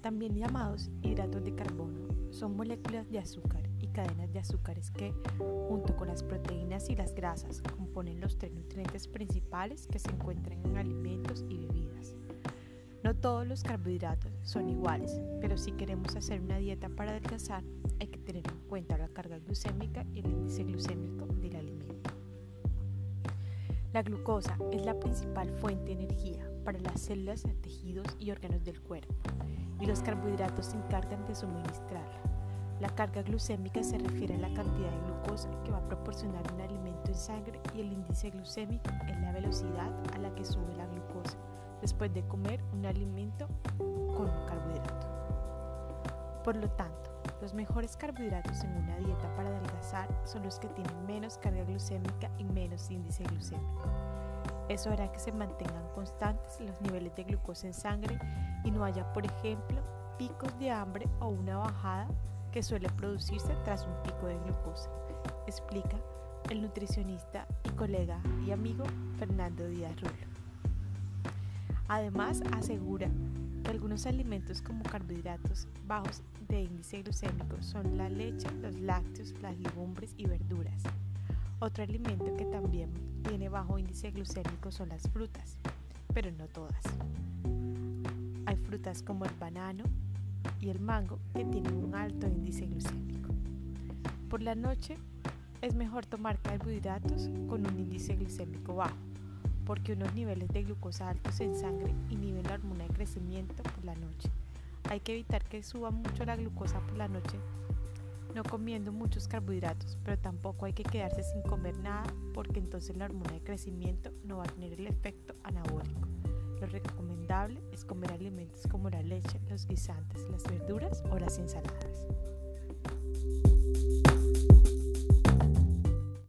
también llamados hidratos de carbono, son moléculas de azúcar y cadenas de azúcares que, junto con las proteínas y las grasas, componen los tres nutrientes principales que se encuentran en alimentos y bebidas. No todos los carbohidratos son iguales, pero si queremos hacer una dieta para adelgazar, hay que tener en cuenta la carga glucémica y el índice glucémico. La glucosa es la principal fuente de energía para las células, tejidos y órganos del cuerpo, y los carbohidratos se encargan de suministrarla. La carga glucémica se refiere a la cantidad de glucosa que va a proporcionar un alimento en sangre y el índice glucémico es la velocidad a la que sube la glucosa después de comer un alimento con un carbohidrato. Por lo tanto, los mejores carbohidratos en una dieta para adelgazar son los que tienen menos carga glucémica y menos índice glucémico. Eso hará que se mantengan constantes los niveles de glucosa en sangre y no haya, por ejemplo, picos de hambre o una bajada que suele producirse tras un pico de glucosa, explica el nutricionista y colega y amigo Fernando Díaz Rulo. Además, asegura algunos alimentos como carbohidratos bajos de índice glucémico son la leche, los lácteos, las legumbres y verduras. Otro alimento que también tiene bajo índice glucémico son las frutas, pero no todas. Hay frutas como el banano y el mango que tienen un alto índice glucémico. Por la noche es mejor tomar carbohidratos con un índice glucémico bajo porque unos niveles de glucosa altos en sangre inhiben la hormona de crecimiento por la noche. Hay que evitar que suba mucho la glucosa por la noche, no comiendo muchos carbohidratos, pero tampoco hay que quedarse sin comer nada porque entonces la hormona de crecimiento no va a tener el efecto anabólico. Lo recomendable es comer alimentos como la leche, los guisantes, las verduras o las ensaladas.